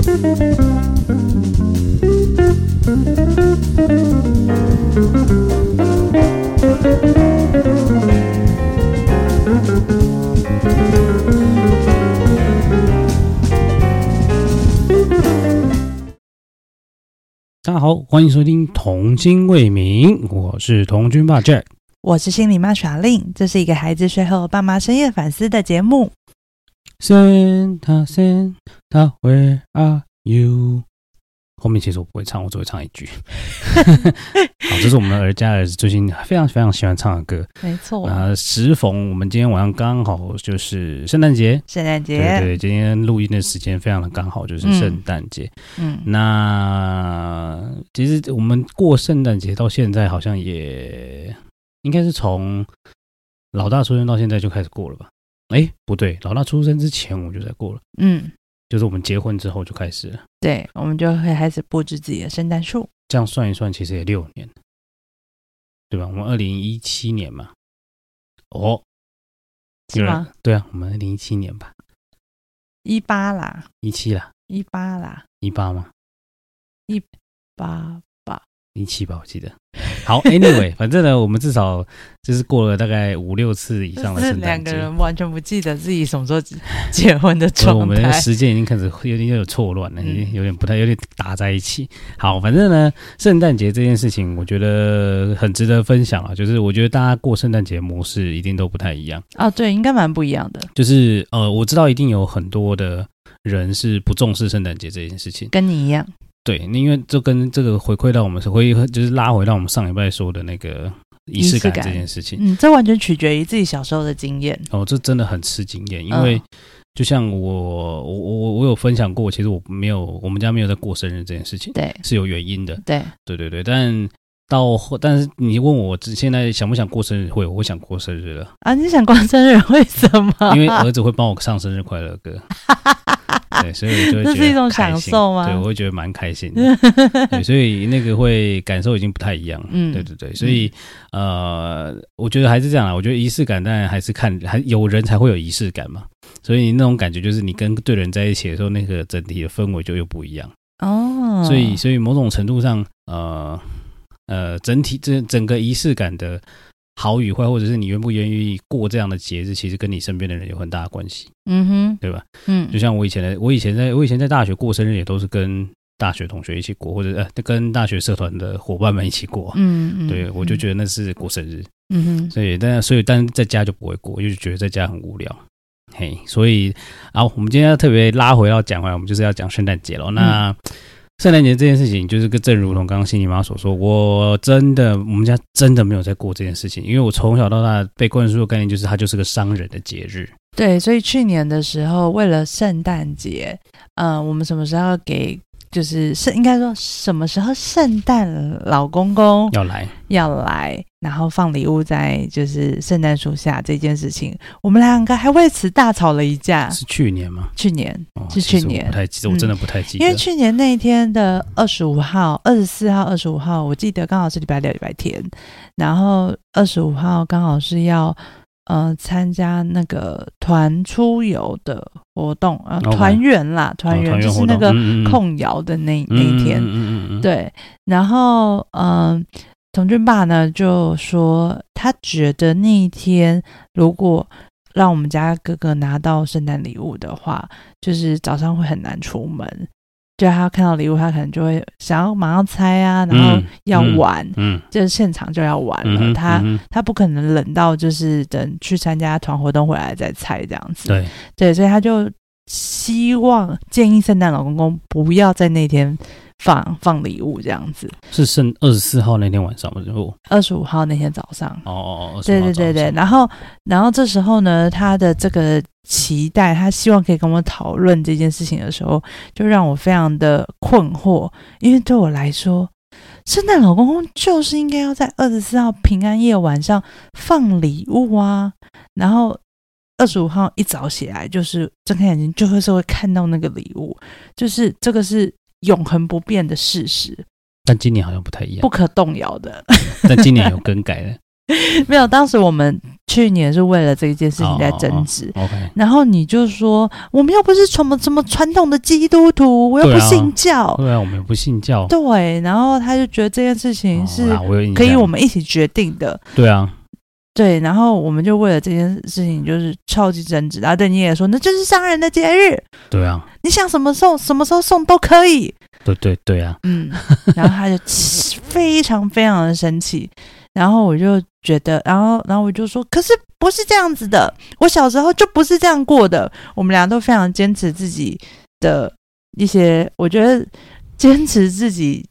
大家好，欢迎收听《童心未泯》，我是童军爸 Jack，我是心理妈耍令，这是一个孩子睡后爸妈深夜反思的节目。Santa Santa Where are you？后面其实我不会唱，我只会唱一句。好，这是我们的儿家儿子最近非常非常喜欢唱的歌。没错。啊，时逢我们今天晚上刚好就是圣诞节，圣诞节。对对，今天录音的时间非常的刚好，就是圣诞节。嗯。那其实我们过圣诞节到现在，好像也应该是从老大出生到现在就开始过了吧？哎，不对，老大出生之前我就在过了。嗯。就是我们结婚之后就开始了，对，我们就会开始布置自己的圣诞树。这样算一算，其实也六年，对吧？我们二零一七年嘛，哦，是吗？对啊，我们二零一七年吧，一八啦，一七啦，一八啦，一八吗？一八吧，一七吧，我记得。好，Anyway，反正呢，我们至少就是过了大概五六次以上的圣诞节。两个人完全不记得自己什么时候结婚的状态。我们的时间已经开始有点有错乱了，已经有点不太有点打在一起。好，反正呢，圣诞节这件事情，我觉得很值得分享啊。就是我觉得大家过圣诞节模式一定都不太一样啊。对，应该蛮不一样的。就是呃，我知道一定有很多的人是不重视圣诞节这件事情，跟你一样。对，因为就跟这个回馈到我们是回就是拉回到我们上礼拜说的那个仪式感这件事情。嗯，这完全取决于自己小时候的经验。哦，这真的很吃经验，因为就像我我我我有分享过，其实我没有我们家没有在过生日这件事情，对，是有原因的。对，对对对，但到后，但是你问我现在想不想过生日会，我想过生日了啊？你想过生日为什么？因为儿子会帮我唱生日快乐歌。对，所以我就会觉得这是一种享受吗？对，我会觉得蛮开心的。对，所以那个会感受已经不太一样。嗯，对对对，所以呃，我觉得还是这样啊。我觉得仪式感，当然还是看还有人才会有仪式感嘛。所以那种感觉就是你跟对人在一起的时候，那个整体的氛围就又不一样。哦，所以所以某种程度上，呃呃，整体这整个仪式感的。好与坏，或者是你愿不愿意过这样的节日，其实跟你身边的人有很大的关系。嗯哼，对吧？嗯，就像我以前的，我以前在我以前在大学过生日，也都是跟大学同学一起过，或者呃跟大学社团的伙伴们一起过。嗯嗯，对，我就觉得那是过生日。嗯哼，所以但所以但在家就不会过，就觉得在家很无聊。嘿，所以啊，我们今天要特别拉回要讲回来，我们就是要讲圣诞节了。那。嗯圣诞节这件事情，就是个正如同刚刚心理妈所说，我真的，我们家真的没有在过这件事情，因为我从小到大被灌输的概念就是它就是个商人的节日。对，所以去年的时候，为了圣诞节，嗯、我们什么时候给？就是圣，应该说什么时候圣诞老公公要来要来，然后放礼物在就是圣诞树下这件事情，我们两个还为此大吵了一架。是去年吗？去年、哦、是去年，不太记得，我真的不太记得。嗯、因为去年那一天的二十五号、二十四号、二十五号，我记得刚好是礼拜六、礼拜天，然后二十五号刚好是要。呃，参加那个团出游的活动，呃，团圆啦，团圆、哦、就是那个控窑的那、嗯、那一天，嗯嗯嗯嗯、对。然后，嗯、呃，童俊爸呢就说，他觉得那一天如果让我们家哥哥拿到圣诞礼物的话，就是早上会很难出门。就他看到礼物，他可能就会想要马上猜啊，然后要玩，嗯，嗯就是现场就要玩了。嗯、他、嗯、他不可能冷到就是等去参加团活动回来再猜这样子。对对，所以他就希望建议圣诞老公公不要在那天放放礼物这样子。是圣二十四号那天晚上吗？就二十五号那天早上。哦哦哦，对对对对。然后然后这时候呢，他的这个。期待他希望可以跟我讨论这件事情的时候，就让我非常的困惑，因为对我来说，圣诞老公公就是应该要在二十四号平安夜晚上放礼物啊，然后二十五号一早起来就是睁开眼睛就会是会看到那个礼物，就是这个是永恒不变的事实。但今年好像不太一样，不可动摇的。但今年有更改了。没有，当时我们去年是为了这一件事情在争执。然后你就说，我们又不是什么什么传统的基督徒，我又不信教。对啊，对啊，我们又不信教。对，然后他就觉得这件事情是可以我们一起决定的。哦、对啊，对，然后我们就为了这件事情就是超级争执。然后对你也说，那就是商人的节日。对啊，你想什么送，什么时候送都可以。对对对啊，嗯，然后他就 非常非常的生气。然后我就觉得，然后，然后我就说，可是不是这样子的，我小时候就不是这样过的。我们俩都非常坚持自己的一些，我觉得坚持自己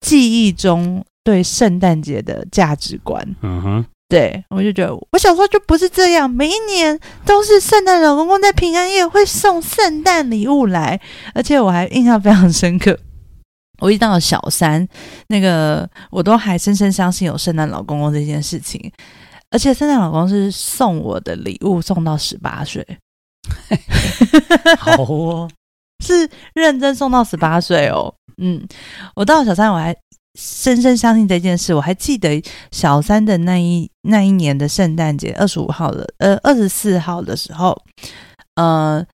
记忆中对圣诞节的价值观。嗯哼，对，我就觉得我小时候就不是这样，每一年都是圣诞老公公在平安夜会送圣诞礼物来，而且我还印象非常深刻。我一到了小三，那个我都还深深相信有圣诞老公公这件事情，而且圣诞老公是送我的礼物送到十八岁，好哦，是认真送到十八岁哦。嗯，我到了小三，我还深深相信这件事。我还记得小三的那一那一年的圣诞节，二十五号的呃二十四号的时候，呃。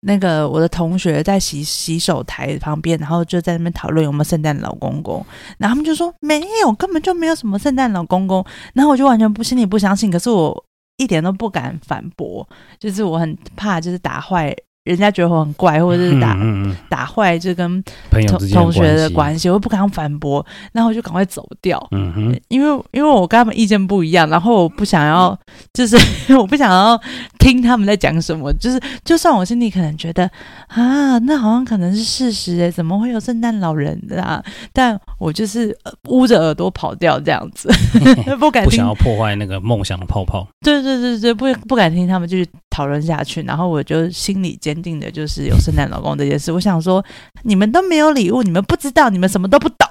那个我的同学在洗洗手台旁边，然后就在那边讨论有没有圣诞老公公，然后他们就说没有，根本就没有什么圣诞老公公，然后我就完全不心里不相信，可是我一点都不敢反驳，就是我很怕就是打坏。人家觉得我很怪，或者是打、嗯嗯、打坏，就跟同同学的关系，我不敢反驳，然后我就赶快走掉。嗯哼，因为因为我跟他们意见不一样，然后我不想要，就是 我不想要听他们在讲什么。就是就算我心里可能觉得啊，那好像可能是事实诶，怎么会有圣诞老人啊？但我就是捂着耳朵跑掉这样子，不敢听，不想要破坏那个梦想的泡泡。对对对对，不不敢听他们继续讨论下去，然后我就心里坚定的就是有圣诞老公这件事。我想说，你们都没有礼物，你们不知道，你们什么都不懂。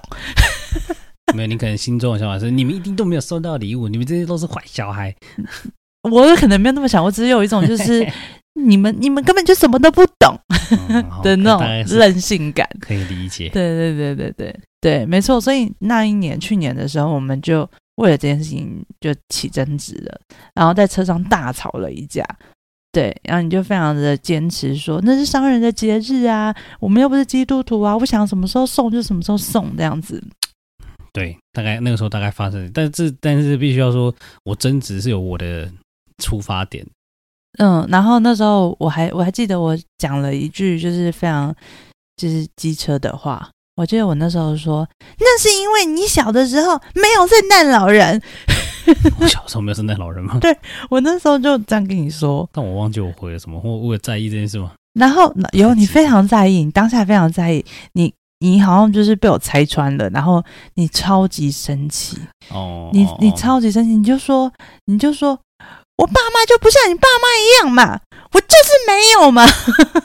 没有，你可能心中的想法是，你们一定都没有收到礼物，你们这些都是坏小孩。我可能没有那么想，我只是有一种就是你们你们根本就什么都不懂的那种任性感，可以理解。对对对对对对，没错。所以那一年去年的时候，我们就为了这件事情就起争执了，然后在车上大吵了一架。对，然后你就非常的坚持说那是商人的节日啊，我们又不是基督徒啊，我想什么时候送就什么时候送这样子。对，大概那个时候大概发生，但是但是必须要说，我争执是有我的出发点。嗯，然后那时候我还我还记得我讲了一句就是非常就是机车的话，我记得我那时候说，那是因为你小的时候没有圣诞老人。我小时候没有圣诞老人吗？对，我那时候就这样跟你说，但我忘记我回了什么，或我有在意这件事吗？然后有你非常在意，你当下非常在意，你你好像就是被我拆穿了，然后你超级生气哦，你你超级生气，你就说你就说我爸妈就不像你爸妈一样嘛，我就是没有嘛，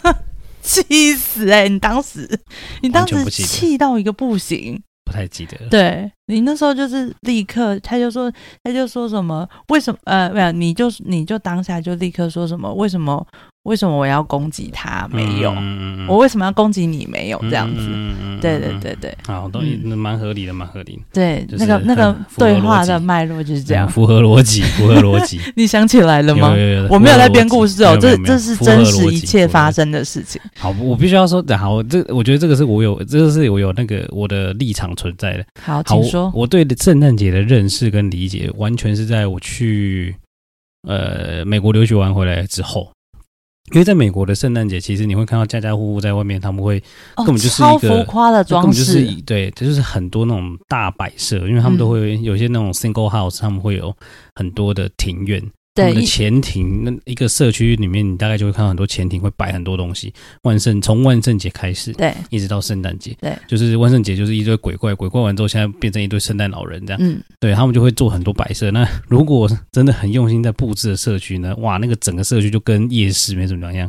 气死哎、欸！你当时你当时气到一个不行。不太记得了。对，你那时候就是立刻，他就说，他就说什么？为什么？呃，没有，你就你就当下就立刻说什么？为什么？为什么我要攻击他？没有，嗯、我为什么要攻击你？没有这样子。嗯、对对对对，好，都蛮合理的，蛮合理的。对，那个那个对话的脉络就是这样，符合逻辑，符合逻辑。你想起来了吗？有有有我没有在编故事哦，这这是真实一切发生的事情。好，我必须要说，好，这我觉得这个是我有，这个是我有那个我的立场存在的。好，请说。我，我对圣诞节的认识跟理解，完全是在我去呃美国留学完回来之后。因为在美国的圣诞节，其实你会看到家家户户在外面，他们会根本就是一个、浮夸的装饰，就是对，这就是很多那种大摆设，因为他们都会有些那种 single house，他们会有很多的庭院。对，的前庭那一个社区里面，你大概就会看到很多潜艇会摆很多东西。万圣从万圣节开始，对，一直到圣诞节，对，就是万圣节就是一堆鬼怪，鬼怪完之后，现在变成一堆圣诞老人这样。嗯，对他们就会做很多摆设。那如果真的很用心在布置的社区呢，哇，那个整个社区就跟夜市没什么两样，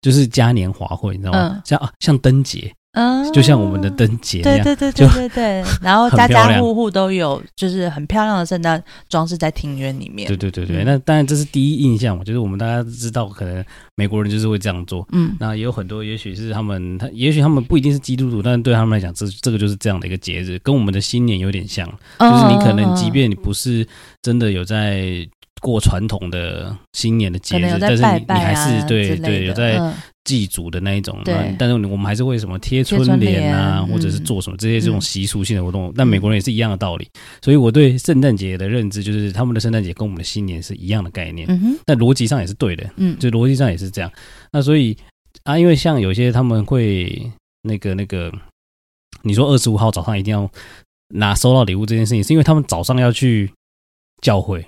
就是嘉年华会，你知道吗？嗯、像啊，像灯节，嗯，就像我们的灯节对对对对对对。然后家家户户都有，就是很漂亮的圣诞装饰在庭院里面。对对对对，嗯、那当然这是第一印象嘛，就是我们大家知道，可能美国人就是会这样做。嗯，那也有很多，也许是他们，他也许他们不一定是基督徒，但是对他们来讲，这这个就是这样的一个节日，跟我们的新年有点像。就是你可能，即便你不是真的有在。过传统的新年的节日，但是你你还是对对有在祭祖的那一种，但是我们还是会什么贴春联啊，或者是做什么这些这种习俗性的活动。但美国人也是一样的道理，所以我对圣诞节的认知就是他们的圣诞节跟我们的新年是一样的概念，但逻辑上也是对的，嗯，就逻辑上也是这样。那所以啊，因为像有些他们会那个那个，你说二十五号早上一定要拿收到礼物这件事情，是因为他们早上要去教会。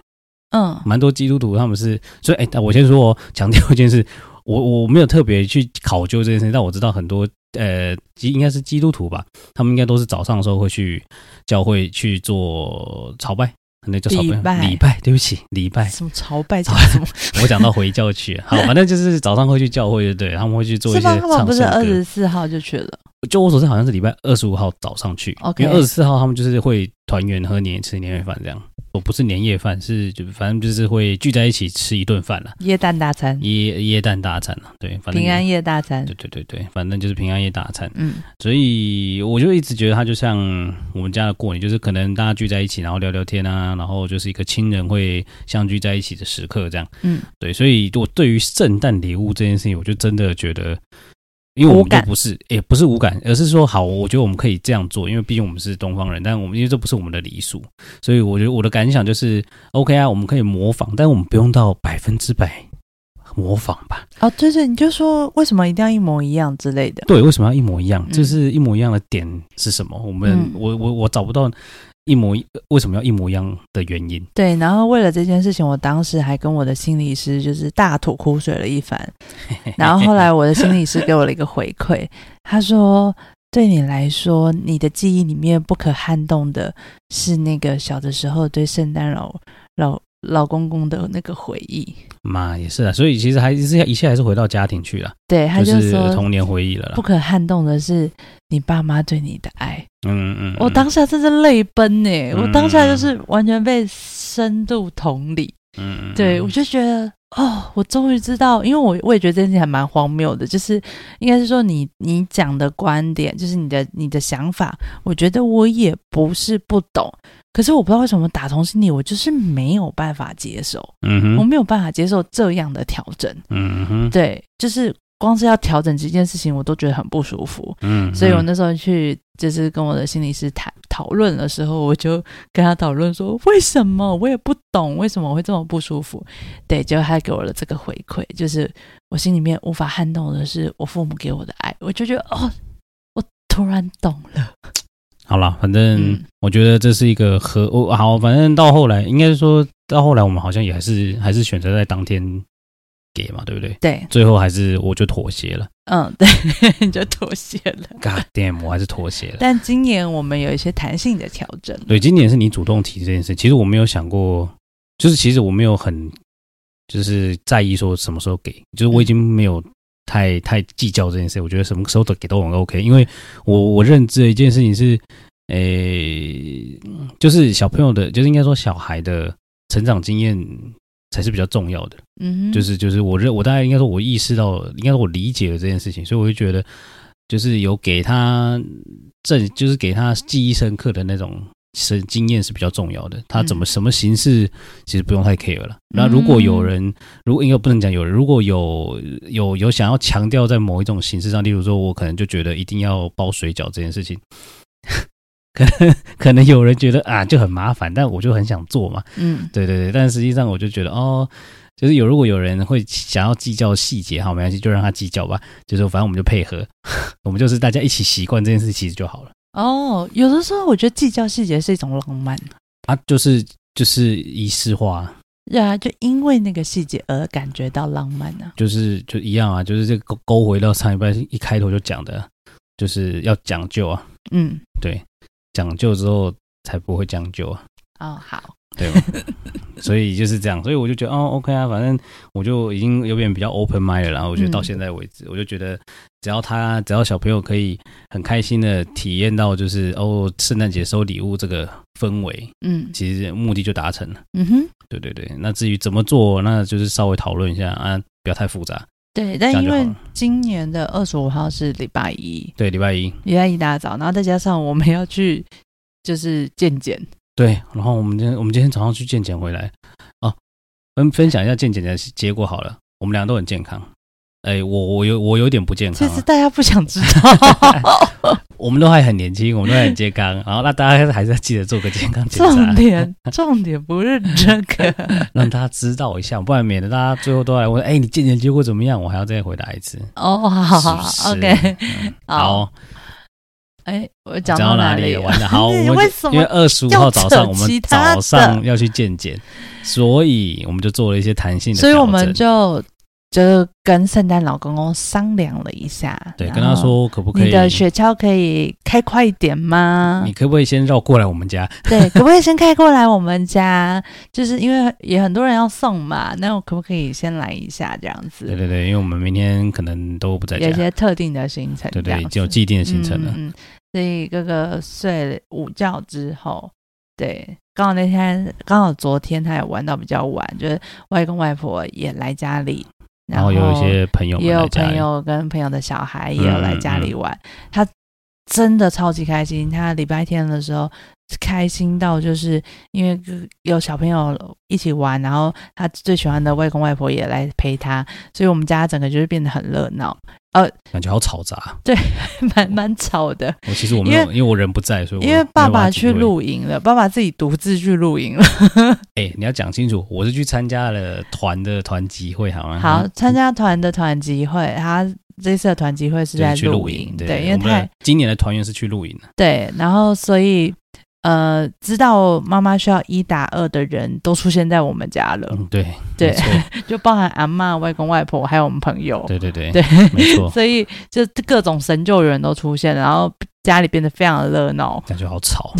嗯，蛮多基督徒他们是，所以哎、欸，我先说哦强调一件事，我我没有特别去考究这件事情，但我知道很多呃，基应该是基督徒吧，他们应该都是早上的时候会去教会去做朝拜，那叫朝拜，礼拜，拜，对不起，礼拜什么朝拜？朝什么？我讲到回教去，好，反正就是早上会去教会，对，他们会去做一些？他们不是二十四号就去了？就我所知，好像是礼拜二十五号早上去.因为二十四号他们就是会团圆喝年吃年夜饭这样。我不是年夜饭，是就反正就是会聚在一起吃一顿饭了。耶诞大餐，耶耶诞大餐了，对，反正平安夜大餐，对对对对，反正就是平安夜大餐。嗯，所以我就一直觉得它就像我们家的过年，就是可能大家聚在一起，然后聊聊天啊，然后就是一个亲人会相聚在一起的时刻，这样。嗯，对，所以我对于圣诞礼物这件事情，我就真的觉得。因为我们就不是，也不是无感，而是说好，我觉得我们可以这样做，因为毕竟我们是东方人，但我们因为这不是我们的礼数，所以我觉得我的感想就是，OK 啊，我们可以模仿，但我们不用到百分之百模仿吧。哦，对对，你就说为什么一定要一模一样之类的？对，为什么要一模一样？就是一模一样的点是什么？我们，我我我找不到。一模一，为什么要一模一样的原因？对，然后为了这件事情，我当时还跟我的心理师就是大吐苦水了一番。然后后来我的心理师给我了一个回馈，他说：“对你来说，你的记忆里面不可撼动的是那个小的时候对圣诞老老。”老公公的那个回忆，妈也是啊，所以其实还是一切还是回到家庭去了。对，他就说就是童年回忆了啦。不可撼动的是你爸妈对你的爱。嗯嗯，我当下真是泪奔呢，嗯、我当下就是完全被深度同理。嗯，对，我就觉得。哦，我终于知道，因为我我也觉得这件事情还蛮荒谬的，就是应该是说你你讲的观点，就是你的你的想法，我觉得我也不是不懂，可是我不知道为什么打从心里我就是没有办法接受，嗯哼，我没有办法接受这样的调整，嗯哼，对，就是。光是要调整这件事情，我都觉得很不舒服。嗯，所以我那时候去就是跟我的心理师谈讨论的时候，我就跟他讨论说，为什么我也不懂为什么我会这么不舒服。对，结果他给我了这个回馈，就是我心里面无法撼动的是我父母给我的爱，我就觉得哦，我突然懂了。好了，反正我觉得这是一个和我好，反正到后来应该是说到后来，我们好像也还是还是选择在当天。给嘛，对不对？对，最后还是我就妥协了。嗯，对，你就妥协了。God damn，我还是妥协了。但今年我们有一些弹性的调整。对，今年是你主动提这件事。其实我没有想过，就是其实我没有很就是在意说什么时候给，就是我已经没有太太计较这件事。我觉得什么时候都给都很 OK，因为我我认知的一件事情是，诶，就是小朋友的，就是应该说小孩的成长经验。才是比较重要的，嗯，就是就是我认我大概应该说，我意识到，应该说我理解了这件事情，所以我就觉得，就是有给他正，就是给他记忆深刻的那种生经验是比较重要的。他怎么什么形式，其实不用太 care 了。那如果有人，如果应该不能讲有人，如果有有有想要强调在某一种形式上，例如说，我可能就觉得一定要包水饺这件事情。可能可能有人觉得啊就很麻烦，但我就很想做嘛。嗯，对对对，但实际上我就觉得哦，就是有如果有人会想要计较细节，好没关系，就让他计较吧。就是反正我们就配合，我们就是大家一起习惯这件事，其实就好了。哦，有的时候我觉得计较细节是一种浪漫啊，就是就是仪式化。对啊，就因为那个细节而感觉到浪漫呢、啊。就是就一样啊，就是这个勾回到上一半一开头就讲的，就是要讲究啊。嗯，对。讲究之后才不会将就啊！哦，好，对吧？所以就是这样，所以我就觉得哦，OK 啊，反正我就已经有点比较 open mind 了。然后我觉得到现在为止，嗯、我就觉得只要他，只要小朋友可以很开心的体验到，就是哦，圣诞节收礼物这个氛围，嗯，其实目的就达成了。嗯哼，对对对。那至于怎么做，那就是稍微讨论一下啊，不要太复杂。对，但因为今年的二十五号是礼拜一，对，礼拜一，礼拜一大早，然后再加上我们要去就是健检。对，然后我们今天我们今天早上去健检回来，哦，分分享一下健检的结果好了，我们俩都很健康，哎，我我有我有点不健康，其实大家不想知道，我们都还很年轻，我们都很健康，然后那大家还是要记得做个健康检查，重点重点不是这个，让大家知道一下，不然免得大家最后都来问，哎，你健检结果怎么样？我还要再回答一次。哦，好好好，OK，好。哎，我讲到哪里？玩的，好，我们 因为二十五号早上我们早上要去见检，所以我们就做了一些弹性的，所以我们就就跟圣诞老公公商量了一下，对，跟他说可不可以你的雪橇可以开快一点吗？你可不可以先绕过来我们家？对，可不可以先开过来我们家？就是因为也很多人要送嘛，那我可不可以先来一下这样子？对对对，因为我们明天可能都不在家，有一些特定的行程，对对，已经有既定的行程了。嗯。所以哥哥睡午觉之后，对，刚好那天刚好昨天他也玩到比较晚，就是外公外婆也来家里，然后，有一些朋友也有朋友跟朋友的小孩也有来家里玩，嗯嗯、他真的超级开心。他礼拜天的时候开心到就是因为有小朋友一起玩，然后他最喜欢的外公外婆也来陪他，所以我们家整个就是变得很热闹。呃，感觉好吵杂，对，蛮蛮吵的。我其实我没有，因为，因为我人不在，所以我因为爸爸去露营了，爸爸自己独自去露营了。哎、欸，你要讲清楚，我是去参加了团的团集会，好吗？好，参加团的团集会，他这次的团集会是在露营，对，对，因为他今年的团员是去露营的，对，然后所以。呃，知道妈妈需要一打二的人都出现在我们家了。嗯，对对，就包含阿嬷、外公、外婆，还有我们朋友。对对对对，没错。所以就各种神救援都出现，然后家里变得非常的热闹，感觉好吵。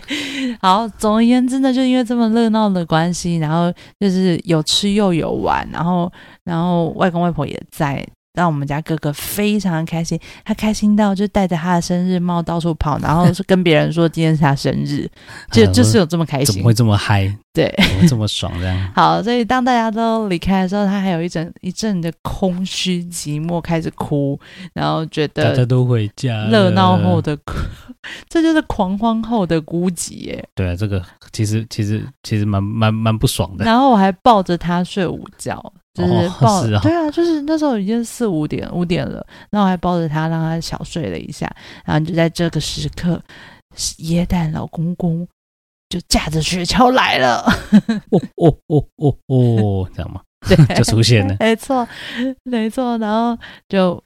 好，总而言之呢，就因为这么热闹的关系，然后就是有吃又有玩，然后然后外公外婆也在。让我们家哥哥非常开心，他开心到就戴着他的生日帽到处跑，然后是跟别人说今天是他生日，就就是有这么开心，怎么会这么嗨？对，怎么这么爽这样。好，所以当大家都离开的时候，他还有一阵一阵的空虚寂寞，开始哭，然后觉得大家都回家，热闹后的哭，这就是狂欢后的孤寂耶。对啊，这个其实其实其实蛮蛮蛮不爽的。然后我还抱着他睡午觉。就是 抱，哦是哦、对啊，就是那时候已经四五点五点了，然后我还抱着他，让他小睡了一下，然后就在这个时刻，耶诞老公公就驾着雪橇来了，哦哦哦哦哦，这样吗？对，就出现了，没错，没错，然后就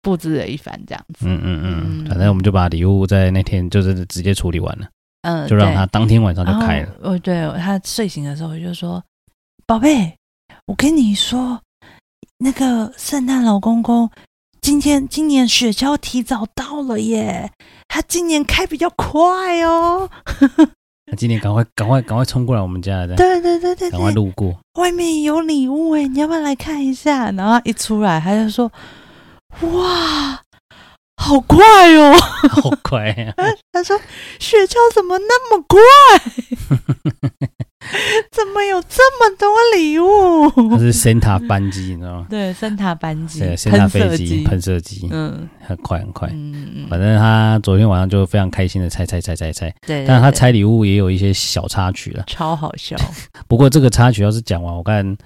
布置了一番这样子，嗯嗯嗯，反正我们就把礼物在那天就是直接处理完了，嗯，就让他当天晚上就开了，哦，对，他睡醒的时候我就说，宝贝。我跟你说，那个圣诞老公公今天今年雪橇提早到了耶，他今年开比较快哦。他今年赶快赶快赶快冲过来我们家的，对对对对，赶快路过，外面有礼物哎，你要不要来看一下？然后一出来，他就说：“哇，好快哦，好快啊！” 他说：“雪橇怎么那么快？” 怎么有这么多礼物？它是 Santa 班机，你知道吗？对，Santa 班机，对，Santa 飞机，喷射机，嗯，很快很快。嗯嗯，反正他昨天晚上就非常开心的拆拆拆拆拆。对，但他拆礼物也有一些小插曲了，超好笑。不过这个插曲要是讲完，我看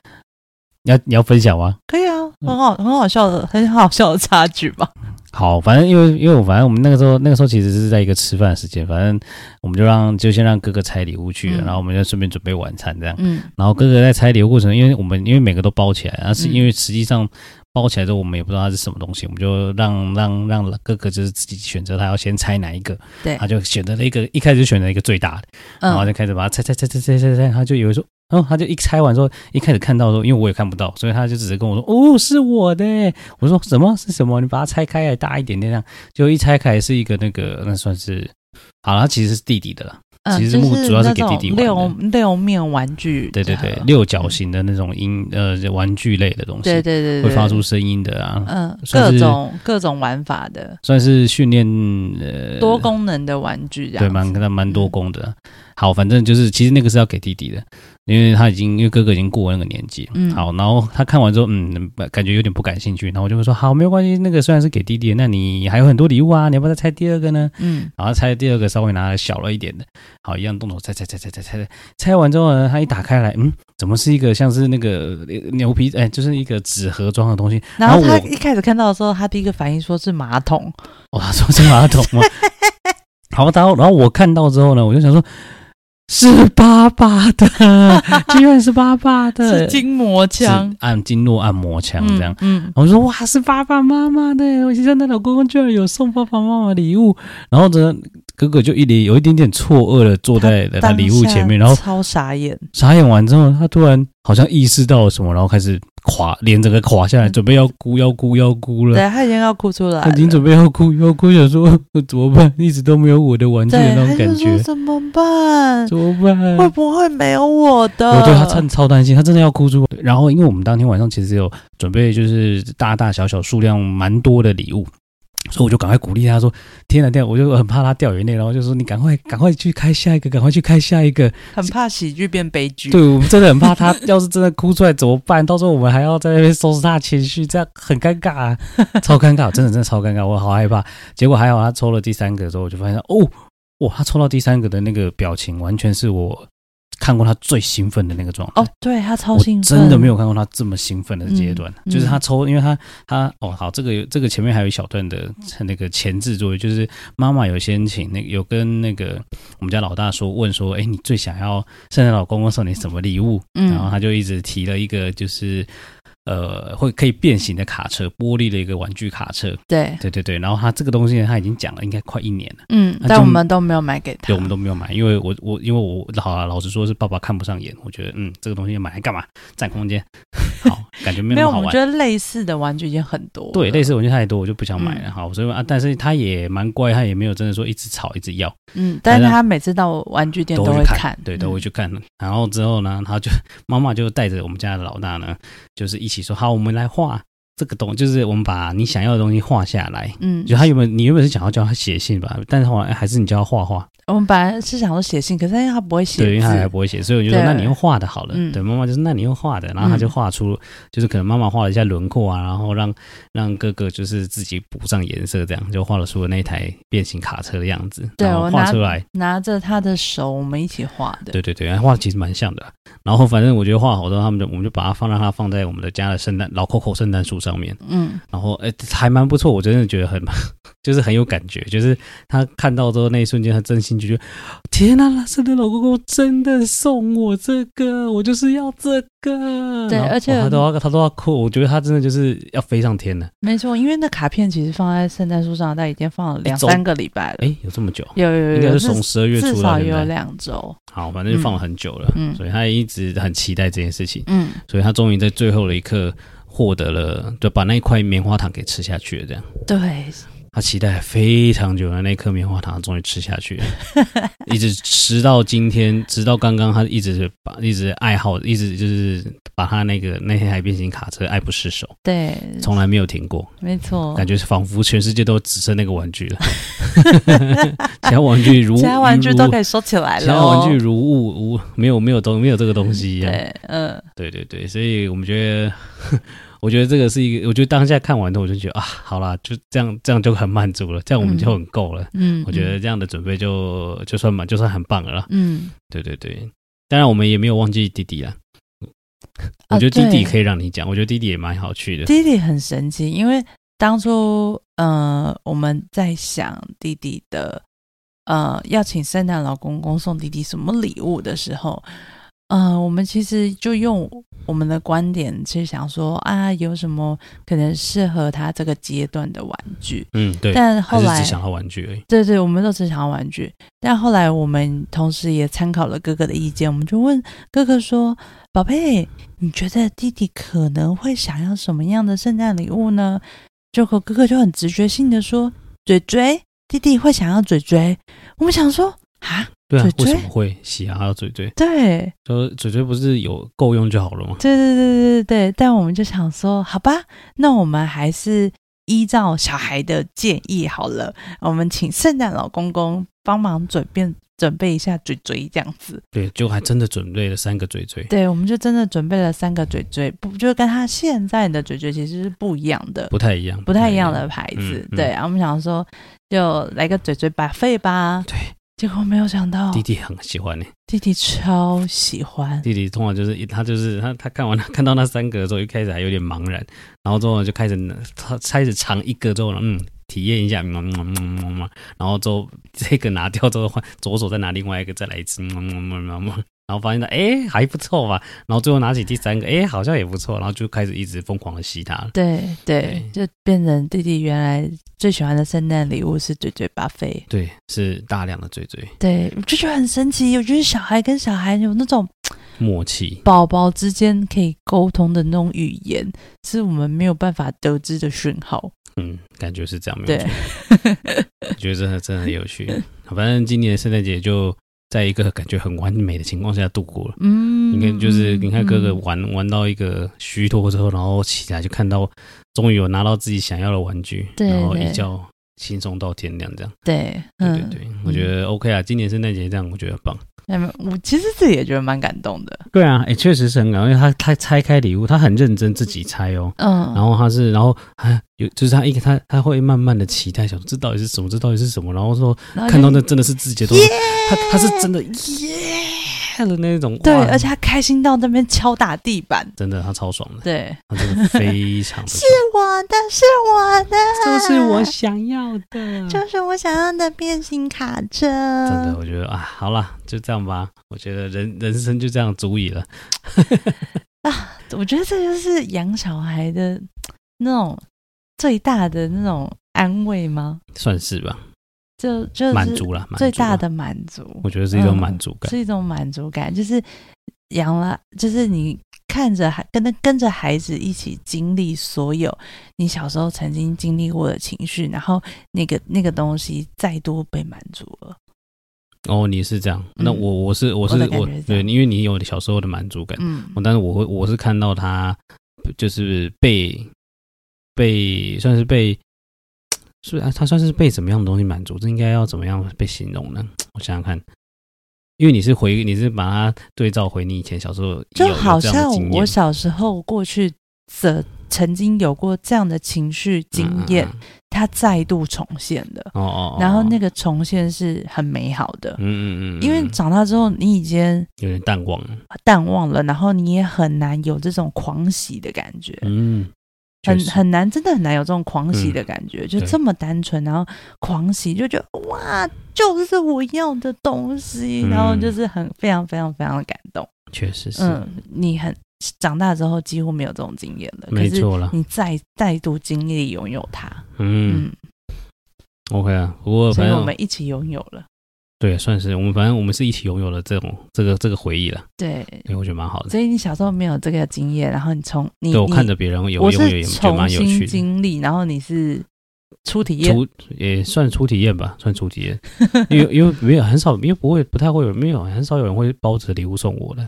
你要你要分享吗？可以啊，很好很好笑的，很好笑的插曲吧。好，反正因为因为我反正我们那个时候那个时候其实是在一个吃饭时间，反正我们就让就先让哥哥拆礼物去了，嗯、然后我们就顺便准备晚餐这样。嗯，然后哥哥在拆礼物过程，因为我们因为每个都包起来，然后是因为实际上包起来之后我们也不知道它是什么东西，我们就让让让哥哥就是自己选择他要先拆哪一个，对，他就选择了一个一开始就选择一个最大的，然后就开始把它拆拆拆拆拆拆拆，他就以为说。然后他就一拆完之后，一开始看到的时候，因为我也看不到，所以他就只是跟我说：“哦，是我的。”我说：“什么？是什么？你把它拆开来大一点点，这样就一拆开是一个那个，那算是好了，他其实是弟弟的了。其实木主要是给弟弟玩的。六六面玩具，对对对，六角形的那种音呃玩具类的东西，对对对，会发出声音的啊，嗯，各种各种玩法的，算是训练呃多功能的玩具，对，蛮跟他蛮多功的。好，反正就是其实那个是要给弟弟的。因为他已经，因为哥哥已经过了那个年纪，嗯，好，然后他看完之后，嗯，感觉有点不感兴趣，然后我就会说，好，没有关系，那个虽然是给弟弟，那你还有很多礼物啊，你要不要再拆第二个呢？嗯，然后拆第二个稍微拿来小了一点的，好，一样动手拆拆拆拆拆拆，拆完之后呢，他一打开来，嗯，怎么是一个像是那个牛皮，哎，就是一个纸盒装的东西。然后他一开始看到的时候，他第一个反应说是马桶，哇，说是马桶吗？好，然后然后我看到之后呢，我就想说。是爸爸的，居然是爸爸的，是筋膜枪，按经络按摩枪这样。嗯，嗯。我说哇，是爸爸妈妈的，我现在老公公居然有送爸爸妈妈礼物，然后呢，哥哥就一脸有一点点错愕的坐在他礼物前面，然后超傻眼，傻眼完之后，他突然好像意识到了什么，然后开始。垮，脸整个垮下来，准备要哭，要哭，要哭了。对，他已经要哭出来了，他已经准备要哭，要哭，想说怎么办？一直都没有我的玩具的那种感觉，怎么办？怎么办？会不会没有我的？我对他真超担心，他真的要哭出来。然后，因为我们当天晚上其实有准备，就是大大小小数量蛮多的礼物。所以我就赶快鼓励他说：“天哪，天哪！”我就很怕他掉眼泪，然后就说：“你赶快，赶快去开下一个，赶快去开下一个。”很怕喜剧变悲剧。对，我们真的很怕他，要是真的哭出来怎么办？到时候我们还要在那边收拾他的情绪，这样很尴尬啊，超尴尬，真的真的超尴尬，我好害怕。结果还好，他抽了第三个之后，我就发现哦，哇，他抽到第三个的那个表情，完全是我。看过他最兴奋的那个状态哦，对他超兴奋，真的没有看过他这么兴奋的阶段。嗯、就是他抽，因为他他哦好，这个这个前面还有一小段的那个前置作业，就是妈妈有先请那个有跟那个我们家老大说问说，哎，你最想要圣诞老公公送你什么礼物？嗯，然后他就一直提了一个就是。呃，会可以变形的卡车，玻璃的一个玩具卡车。对，对对对。然后他这个东西，他已经讲了，应该快一年了。嗯，但我们都没有买给他。对，我们都没有买，因为我我因为我好啊，老实说是爸爸看不上眼，我觉得嗯，这个东西买来干嘛？占空间。好，感觉没有好玩。没有，我觉得类似的玩具已经很多。对，类似玩具太多，我就不想买了。嗯、好，所以啊，但是他也蛮乖，他也没有真的说一直吵一直要。嗯，但是他每次到玩具店都会看，看对，都会去看。嗯、然后之后呢，他就妈妈就带着我们家的老大呢，就是一起说好，我们来。画这个东，就是我们把你想要的东西画下来。嗯，就他原本你原本是想要叫他写信吧，但是后来还是你叫他画画。我们本来是想说写信，可是因为他不会写，对，因为他还不会写，所以我就说那你用画的好了。对，妈妈就是那你用画的，然后他就画出，就是可能妈妈画了一下轮廓啊，然后让让哥哥就是自己补上颜色，这样就画了出了那台变形卡车的样子。对，我画出来，拿着他的手，我们一起画的。对对对，画的其实蛮像的。然后反正我觉得画好之后，他们就我们就把它放让它放在我们的家的圣诞老 Coco 圣诞树上面。嗯，然后哎还蛮不错，我真的觉得很就是很有感觉，就是他看到之后那一瞬间，他真心就觉得。天呐，圣诞老公公真的送我这个，我就是要这个。对，而且他都要他都要哭，我觉得他真的就是要飞上天了。没错，因为那卡片其实放在圣诞树上，他已经放了两三个礼拜了。哎，有这么久？有有有，应该是从十二月初到现在，至少有两周。好，反正就放了很久了。嗯，所以他一直很期待这件事情。嗯，所以他终于在最后的一刻获得了，就把那一块棉花糖给吃下去了。这样。对。他期待非常久的那颗棉花糖终于吃下去了，一直吃到今天，直到刚刚，他一直把一直爱好，一直就是把他那个那台变形卡车爱不释手，对，从来没有停过，没错，感觉仿佛全世界都只剩那个玩具了，其他玩具如 其他玩具都可以收起来了，其他玩具如物无没有没有东没有这个东西一样，对，嗯，对对对，所以我们觉得。我觉得这个是一个，我觉得当下看完之后，我就觉得啊，好啦，就这样，这样就很满足了，这样我们就很够了。嗯，我觉得这样的准备就就算满，就算很棒了。嗯，对对对，当然我们也没有忘记弟弟啊。我觉得弟弟可以让你讲，我觉得弟弟也蛮好去的。弟弟很神奇，因为当初呃我们在想弟弟的呃要请圣诞老公公送弟弟什么礼物的时候。嗯、呃，我们其实就用我们的观点去想说啊，有什么可能适合他这个阶段的玩具？嗯，对。但后来只想要玩具而已。对对，我们都只想要玩具。但后来我们同时也参考了哥哥的意见，我们就问哥哥说：“宝贝，你觉得弟弟可能会想要什么样的圣诞礼物呢？”就和哥哥就很直觉性的说：“嘴嘴，弟弟会想要嘴嘴。”我们想说啊，对啊，为什么会洗啊？还有嘴嘴，对，就嘴嘴不是有够用就好了吗？对对对对对对。但我们就想说，好吧，那我们还是依照小孩的建议好了，我们请圣诞老公公帮忙准备准备一下嘴嘴，这样子。对，就还真的准备了三个嘴嘴。对，我们就真的准备了三个嘴嘴，不就跟他现在的嘴嘴其实是不一样的，不太一样，不太一样的牌子。嗯嗯、对，然后我们想说，就来个嘴嘴 buffet 吧。对。结果没有想到，弟弟很喜欢呢。弟弟超喜欢。弟弟通常就是他就是他他看完 看到那三个的时候，一开始还有点茫然，然后之后就开始他开始尝一个之后，嗯，体验一下，嗯嗯嗯嗯嗯，然后之后这个拿掉之后换左手再拿另外一个再来一次，嗯嗯嗯嗯嗯。然后发现他哎还不错吧，然后最后拿起第三个哎好像也不错，然后就开始一直疯狂的吸它了。对对，就变成弟弟原来最喜欢的圣诞礼物是嘴嘴巴菲。对，是大量的嘴嘴。对，我就觉得很神奇，我觉得小孩跟小孩有那种默契，宝宝之间可以沟通的那种语言，是我们没有办法得知的讯号。嗯，感觉是这样，没有错。我觉得真的真的很有趣。反正今年圣诞节就。在一个感觉很完美的情况下度过了，嗯，你看，就是你看哥哥玩、嗯、玩到一个虚脱之后，然后起来就看到终于有拿到自己想要的玩具，对对，然后一觉轻松到天亮，这样，对，对对对，嗯、我觉得 OK 啊，今年圣诞节这样，我觉得很棒。嗯，我其实自己也觉得蛮感动的。对啊，哎、欸，确实是很感动，因为他他拆开礼物，他很认真自己拆哦，嗯，然后他是，然后还有就是他一个他他会慢慢的期待，想说这到底是什么，这到底是什么，然后说看到那真的是自己的东西，他他是真的耶。看的那种，对，而且他开心到那边敲打地板，真的，他超爽的，对，他真的非常的是我的，是我的，就是我想要的，就是我想要的变形卡车。真的，我觉得啊，好了，就这样吧。我觉得人人生就这样足矣了。啊，我觉得这就是养小孩的那种最大的那种安慰吗？算是吧。就就满足了，最大的满足，我觉得是一种满足感，是一种满足感，就是养了，就是你看着孩跟着跟着孩子一起经历所有你小时候曾经经历过的情绪，然后那个那个东西再多被满足了。哦，你是这样，那我我是我是我对，因为你有小时候的满足感，嗯，但是我会我是看到他就是被被算是被。是啊，他算是被怎么样的东西满足？这应该要怎么样被形容呢？我想想看，因为你是回，你是把它对照回你以前小时候，就好像我小时候过去的曾经有过这样的情绪经验，它再度重现的。哦哦，然后那个重现是很美好的。嗯嗯嗯，因为长大之后你已经有点淡忘了，淡忘了，然后你也很难有这种狂喜的感觉。嗯。很很难，真的很难有这种狂喜的感觉，嗯、就这么单纯，然后狂喜，就觉得哇，就是我要的东西，嗯、然后就是很非常非常非常的感动。确实是，嗯，你很长大之后几乎没有这种经验了，没错了，你再再度经历拥有它，嗯，嗯，OK 啊，不过所以我们一起拥有了。对，算是我们，反正我们是一起拥有了这种这个这个回忆了。对，对，我觉得蛮好的。所以你小时候没有这个经验，然后你从你对我看着别人有，我是重新经历，然后你是初体验，初也算初体验吧，算初体验。因为因为没有很少，因为不会不太会有，没有很少有人会包着礼物送我的。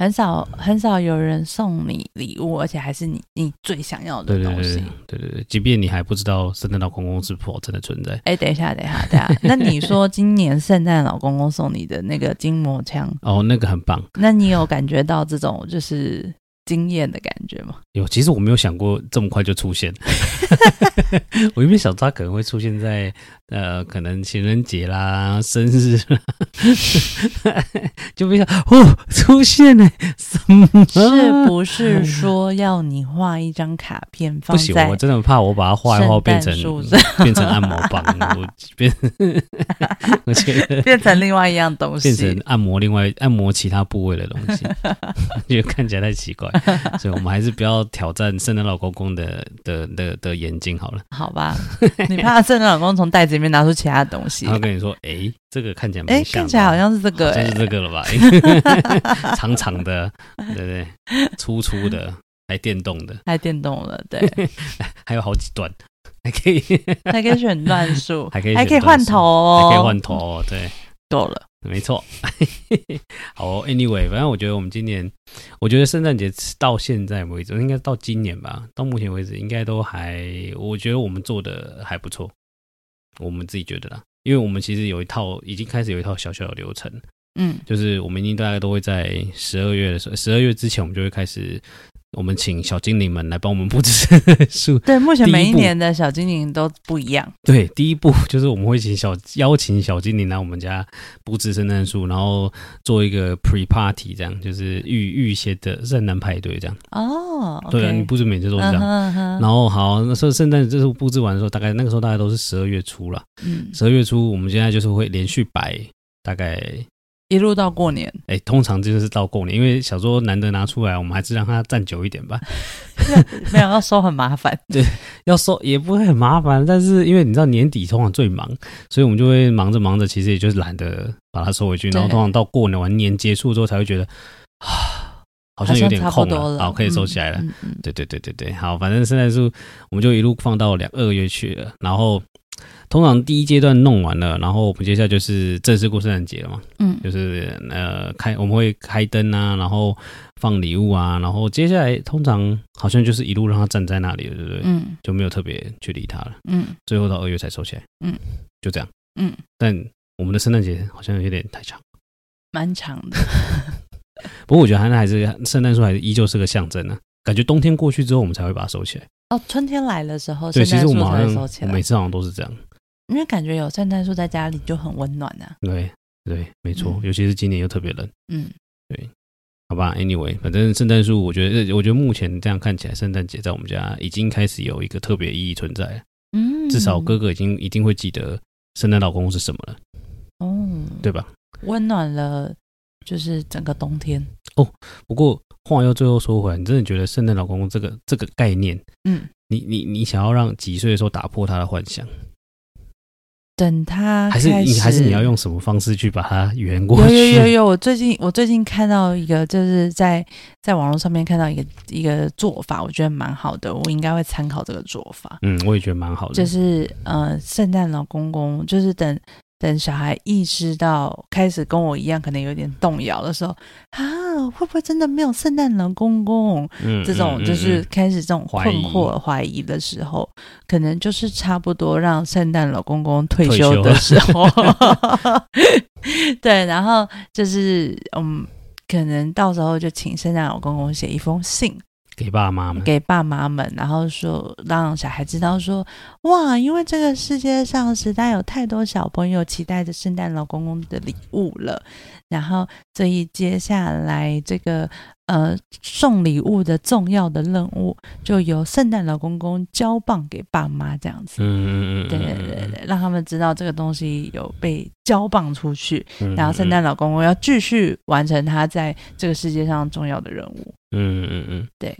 很少很少有人送你礼物，而且还是你你最想要的东西。对对对，对对对，即便你还不知道圣诞老公公是否真的存在。哎，等一下，等一下，等一下。那你说今年圣诞老公公送你的那个筋膜枪，哦，那个很棒。那你有感觉到这种就是？惊艳的感觉吗？有，其实我没有想过这么快就出现。我原本想他可能会出现在呃，可能情人节啦、生日啦，就比较哦，出现了什么？是不是说要你画一张卡片放在？不行，我真的怕我把它画一画变成变成按摩棒，我变，我觉得变成另外一样东西，变成按摩另外按摩其他部位的东西，觉得看起来太奇怪。所以，我们还是不要挑战圣诞老公公的的的的眼睛好了。好吧，你怕圣诞老公公从袋子里面拿出其他东西？他跟你说：“哎，这个看起来蛮像，看起来好像是这个，就是这个了吧？长长的，对不对？粗粗的，还电动的，还电动了，对，还有好几段，还可以，还可以选段数，还可以，还可以换头，还可以换头，对，够了。没错。好，Anyway，反正我觉得我们今年，我觉得圣诞节到现在为止，应该到今年吧，到目前为止应该都还，我觉得我们做的还不错，我们自己觉得啦，因为我们其实有一套，已经开始有一套小小的流程，嗯，就是我们一定大概都会在十二月的时候，十二月之前，我们就会开始。我们请小精灵们来帮我们布置树。对，目前每一年的小精灵都不一样。对，第一步就是我们会请小邀请小精灵来我们家布置圣诞树，然后做一个 pre party，这样就是预预先的圣诞派对这样。哦，okay、对啊，你布置每次都是这样。Uh -huh, uh -huh. 然后好，那时候圣诞这时候布置完的时候，大概那个时候大概都是十二月初了。嗯，十二月初，我们现在就是会连续摆大概。一路到过年，哎、欸，通常就是到过年，因为想说难得拿出来，我们还是让它站久一点吧。没有要收很麻烦，对，要收也不会很麻烦，但是因为你知道年底通常最忙，所以我们就会忙着忙着，其实也就是懒得把它收回去，然后通常到过年完年结束之后才会觉得啊，好像有点空了，好可以收起来了。嗯嗯、对对对对对，好，反正圣诞树我们就一路放到两二月去了，然后。通常第一阶段弄完了，然后我们接下来就是正式过圣诞节了嘛。嗯，就是呃开我们会开灯啊，然后放礼物啊，然后接下来通常好像就是一路让他站在那里了，对不对？嗯，就没有特别去理他了。嗯，最后到二月才收起来。嗯，就这样。嗯，但我们的圣诞节好像有点太长，蛮长的。不过我觉得还还是圣诞树还是依旧是个象征呢、啊。感觉冬天过去之后，我们才会把它收起来。哦，春天来的时候，对，其实我们好像我每次好像都是这样。因为感觉有圣诞树在家里就很温暖呐、啊。对对，没错、嗯，尤其是今年又特别冷。嗯，对，好吧。Anyway，反正圣诞树，我觉得，我觉得目前这样看起来，圣诞节在我们家已经开始有一个特别意义存在。嗯，至少哥哥已经一定会记得圣诞老公公是什么了。哦，对吧？温暖了，就是整个冬天。哦，不过话又最后说回来，你真的觉得圣诞老公公这个这个概念，嗯，你你你想要让几岁的时候打破他的幻想？等他还是你还是你要用什么方式去把它圆过去？有有有有，我最近我最近看到一个，就是在在网络上面看到一个一个做法，我觉得蛮好的，我应该会参考这个做法。嗯，我也觉得蛮好的。就是呃，圣诞老公公，就是等。等小孩意识到开始跟我一样，可能有点动摇的时候，啊，会不会真的没有圣诞老公公？嗯，这种就是开始这种困惑、怀疑的时候，可能就是差不多让圣诞老公公退休的时候。对，然后就是嗯，可能到时候就请圣诞老公公写一封信。给爸妈们，给爸妈们，然后说让小孩知道说，哇，因为这个世界上实在有太多小朋友期待着圣诞老公公的礼物了，然后所以接下来这个呃送礼物的重要的任务，就由圣诞老公公交棒给爸妈这样子，嗯嗯嗯，对对对对，让他们知道这个东西有被交棒出去，然后圣诞老公公要继续完成他在这个世界上重要的任务，嗯嗯嗯，对。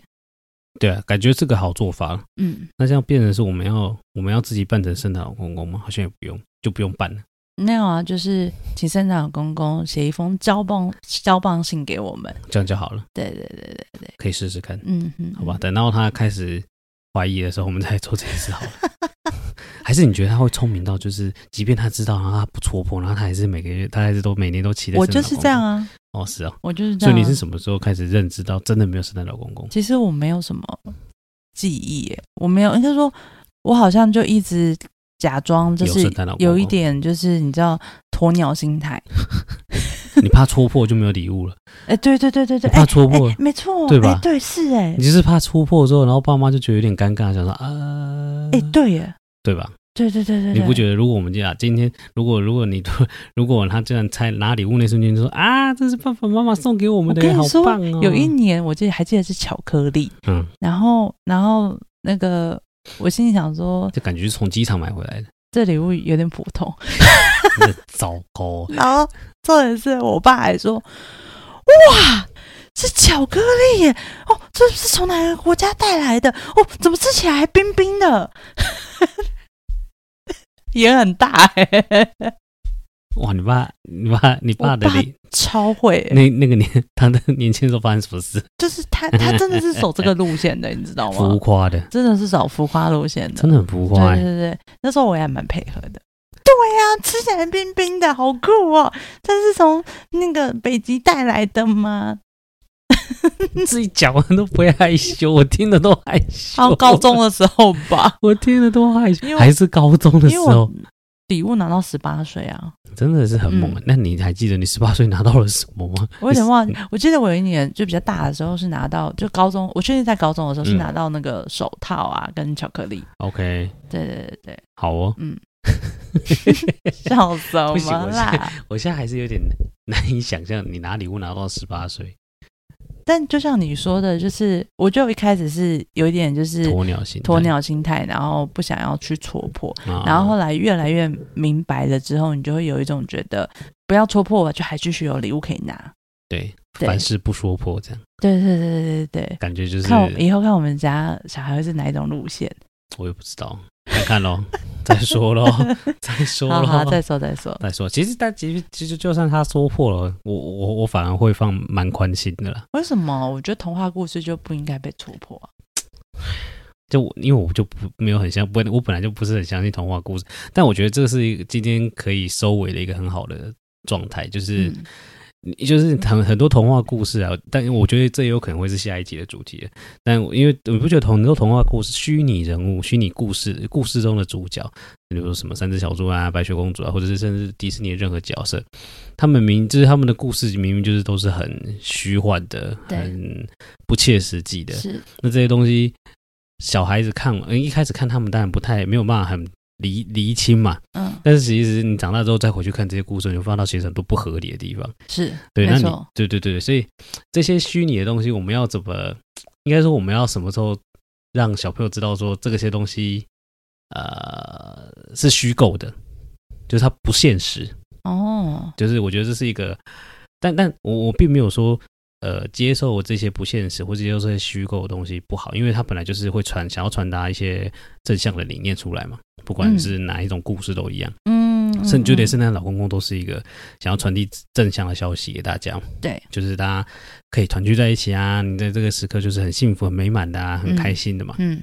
对啊，感觉是个好做法。嗯，那这样变成是我们要我们要自己扮成圣诞老公公吗？好像也不用，就不用扮了。没有啊，就是请圣诞老公公写一封交棒交棒信给我们，这样就好了。对对对对对，可以试试看。嗯嗯，好吧，等到他开始怀疑的时候，我们再做这件事好了。还是你觉得他会聪明到，就是即便他知道，然后他不戳破，然后他还是每个月，他还是都每年都期待。我就是这样啊。哦，是啊，我就是这样。所以你是什么时候开始认知到真的没有圣诞老公公？其实我没有什么记忆耶，我没有，应该说，我好像就一直假装就是有一点，就是你知道鸵鸟心态。你怕戳破就没有礼物了？哎，对对对对对，怕戳破，没错，对吧？对，是哎，你就是怕戳破之后，然后爸妈就觉得有点尴尬，想说啊，哎，对耶，对吧？对对对对，你不觉得？如果我们这样，今天如果如果你如果他这样拆拿礼物那瞬间就说啊，这是爸爸妈妈送给我们的，好棒哦！有一年我记得还记得是巧克力，嗯，然后然后那个我心里想说，就感觉是从机场买回来的，这礼物有点普通，糟糕。然后重点是我爸还说，哇，是巧克力耶！哦，这是从哪个国家带来的？哦，怎么吃起来还冰冰的？也很大哎、欸！哇，你爸，你爸，你爸的脸超会、欸。那那个年，他的年轻时候发生什么事？就是他，他真的是走这个路线的，你知道吗？浮夸的，真的是走浮夸路线的，真的很浮夸、欸。对对对，那时候我也蛮配合的。对呀、啊，吃起来冰冰的，好酷哦！这是从那个北极带来的吗？自己讲完都不会害羞，我听的都害羞。好，高中的时候吧，我听的都害羞，还是高中的时候。礼物拿到十八岁啊，真的是很猛。嗯、那你还记得你十八岁拿到了什么吗？我有点忘记。我记得我有一年就比较大的时候是拿到，就高中，我确定在高中的时候是拿到那个手套啊，跟巧克力。OK，对对对对，好哦。嗯，笑什么啦？我现在还是有点难以想象你拿礼物拿到十八岁。但就像你说的，就是我就一开始是有一点就是鸵鸟心鸵鸟心态，然后不想要去戳破，啊、然后后来越来越明白了之后，你就会有一种觉得不要戳破吧，就还继续有礼物可以拿。对，对凡事不说破，这样。对对对对对对，感觉就是看我以后看我们家小孩会是哪一种路线，我也不知道。看看喽，再说喽，再说喽，好，再说再说再说。其实，但其实其实，就算他说破了，我我我反而会放蛮宽心的啦。为什么？我觉得童话故事就不应该被戳破啊。就因为我就不没有很相不，我本来就不是很相信童话故事，但我觉得这是一个今天可以收尾的一个很好的状态，就是。嗯就是很很多童话故事啊，但我觉得这也有可能会是下一集的主题。但因为你不觉得很多童话故事、虚拟人物、虚拟故事、故事中的主角，比如说什么三只小猪啊、白雪公主啊，或者是甚至迪士尼的任何角色，他们明就是他们的故事明明就是都是很虚幻的、很不切实际的。是那这些东西，小孩子看，一开始看他们当然不太没有办法很。厘厘清嘛，嗯，但是其实你长大之后再回去看这些故事，你会发现到其实很多不合理的地方。是对，那你对对对，所以这些虚拟的东西，我们要怎么？应该说我们要什么时候让小朋友知道说这个些东西，呃，是虚构的，就是它不现实哦。就是我觉得这是一个，但但我我并没有说。呃，接受这些不现实或者接受这些虚构的东西不好，因为它本来就是会传想要传达一些正向的理念出来嘛，不管是哪一种故事都一样。嗯，甚至就连圣诞老公公都是一个想要传递正向的消息给大家。对，就是大家可以团聚在一起啊，你在这个时刻就是很幸福、很美满的啊，很开心的嘛。嗯，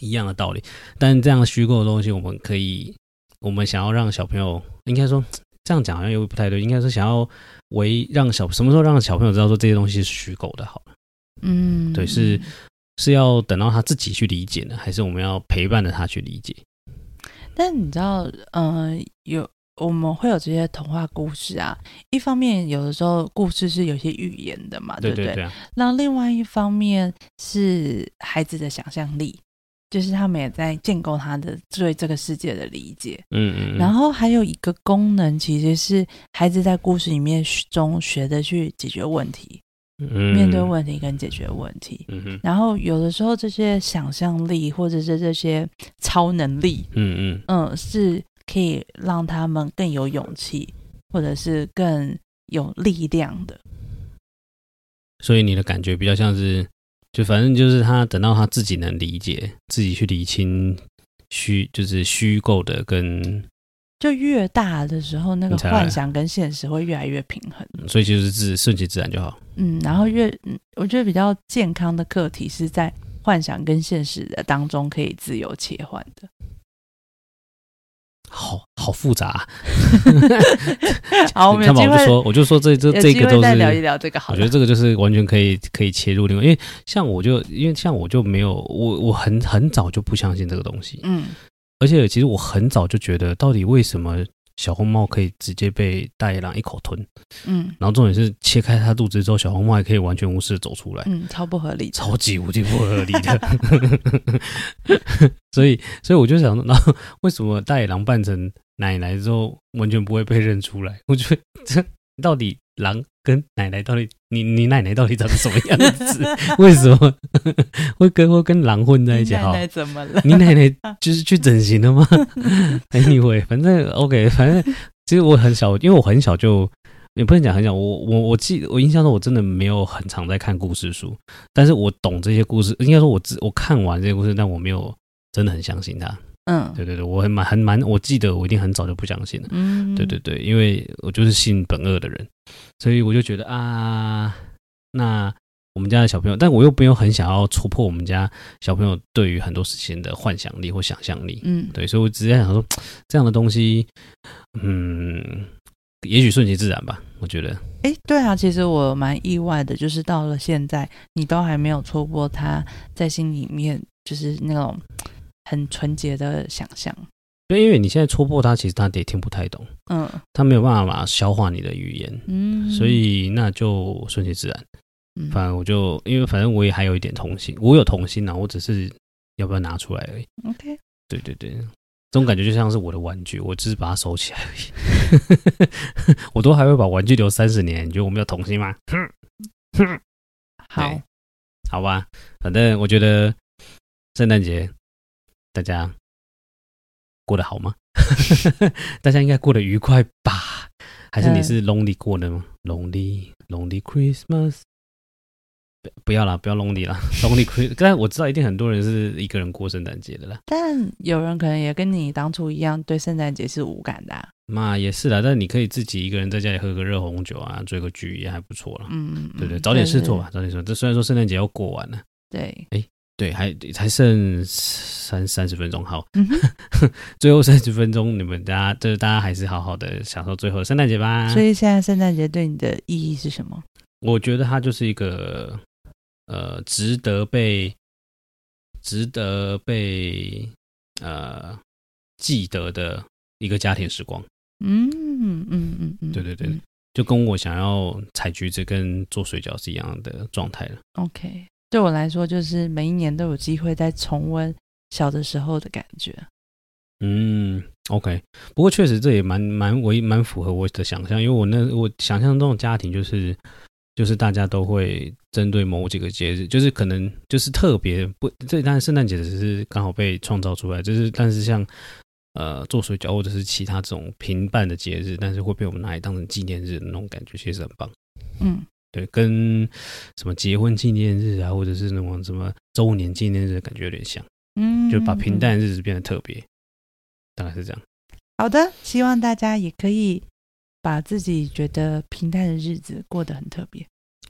一样的道理。但这样虚构的东西，我们可以，我们想要让小朋友，应该说这样讲好像又不太对，应该是想要。为让小什么时候让小朋友知道说这些东西是虚构的？好了，嗯，对，是是要等到他自己去理解呢，还是我们要陪伴着他去理解？但你知道，嗯、呃，有我们会有这些童话故事啊。一方面，有的时候故事是有些寓言的嘛，对不对？那另外一方面是孩子的想象力。就是他们也在建构他的对这个世界的理解，嗯嗯，然后还有一个功能，其实是孩子在故事里面中学的去解决问题，嗯，面对问题跟解决问题，嗯哼，然后有的时候这些想象力或者是这些超能力，嗯嗯嗯，是可以让他们更有勇气，或者是更有力量的。所以你的感觉比较像是。就反正就是他等到他自己能理解，自己去理清虚就是虚构的跟，就越大的时候，那个幻想跟现实会越来越平衡。所以就是自顺其自然就好。嗯，然后越我觉得比较健康的课题是在幻想跟现实的当中可以自由切换的。好好复杂，好，我们我就说，我就说这这这个都是聊一聊这个好。我觉得这个就是完全可以可以切入另外，因为像我就因为像我就没有我我很很早就不相信这个东西，嗯，而且其实我很早就觉得，到底为什么？小红帽可以直接被大野狼一口吞，嗯，然后重点是切开它肚子之后，小红帽还可以完全无视的走出来，嗯，超不合理，超级无敌不合理的。所以，所以我就想，然后为什么大野狼扮成奶奶之后完全不会被认出来？我觉得这到底狼跟奶奶到底，你你奶奶到底长什么样子？为什么 会跟会跟狼混在一起？你奶奶怎么了？你奶奶就是去整形了吗？Anyway，反正 OK，反正其实我很小，因为我很小就也不能讲很小，我我我记我印象中我真的没有很常在看故事书，但是我懂这些故事，应该说我只我看完这些故事，但我没有真的很相信它。嗯，对对对，我很蛮很蛮，我记得我一定很早就不相信了。嗯，对对对，因为我就是信本恶的人，所以我就觉得啊，那我们家的小朋友，但我又没有很想要戳破我们家小朋友对于很多事情的幻想力或想象力。嗯，对，所以我直接想说，这样的东西，嗯，也许顺其自然吧。我觉得，哎，对啊，其实我蛮意外的，就是到了现在，你都还没有戳破他在心里面就是那种很纯洁的想象。对，因为你现在戳破他，其实他也听不太懂。嗯，他没有办法消化你的语言。嗯，所以那就顺其自然。嗯，反正我就因为反正我也还有一点童心，我有童心呐，我只是要不要拿出来而已。OK，对对对，这种感觉就像是我的玩具，我只是把它收起来而已。我都还会把玩具留三十年，你觉得我没有童心吗？好，好吧，反正我觉得圣诞节大家过得好吗？大家应该过得愉快吧？还是你是 lonely 过的吗？lonely lonely Christmas。不要啦，不要 lonely 啦，lonely Christmas。但我知道一定很多人是一个人过圣诞节的啦。但有人可能也跟你当初一样，对圣诞节是无感的、啊。嘛也是啦，但你可以自己一个人在家里喝个热红酒啊，追个剧也还不错啦。嗯，对对，找点事做吧，早点说。这虽然说圣诞节要过完了，对，哎，对，还还剩三三十分钟，好，嗯、最后三十分钟，你们大家就是大家还是好好的享受最后的圣诞节吧。所以现在圣诞节对你的意义是什么？我觉得它就是一个。呃，值得被值得被呃记得的一个家庭时光。嗯嗯嗯嗯，对对对，就跟我想要采橘子跟做水饺是一样的状态了。OK，对我来说，就是每一年都有机会再重温小的时候的感觉。嗯，OK，不过确实这也蛮蛮我蛮符合我的想象，因为我那我想象中的家庭就是。就是大家都会针对某几个节日，就是可能就是特别不，这当然圣诞节只是刚好被创造出来，就是但是像呃做水饺或者是其他这种平淡的节日，但是会被我们拿来当成纪念日的那种感觉，其实很棒。嗯，对，跟什么结婚纪念日啊，或者是那种什么周年纪念日的感觉有点像。嗯，就把平淡的日子变得特别，大概是这样。好的，希望大家也可以。把自己觉得平淡的日子过得很特别。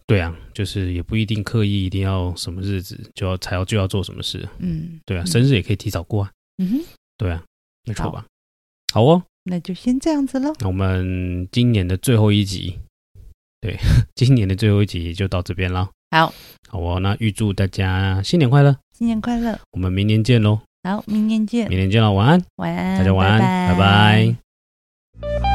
对啊，就是也不一定刻意一定要什么日子就要才要就要做什么事。嗯，对啊，生日也可以提早过啊。嗯哼，对啊，没错吧？好，好哦，那就先这样子喽。那我们今年的最后一集，对，今年的最后一集就到这边了。好，好哦，那预祝大家新年快乐，新年快乐，我们明年见喽。好，明年见，明年见了，晚安，晚安，大家晚安，拜拜。拜拜。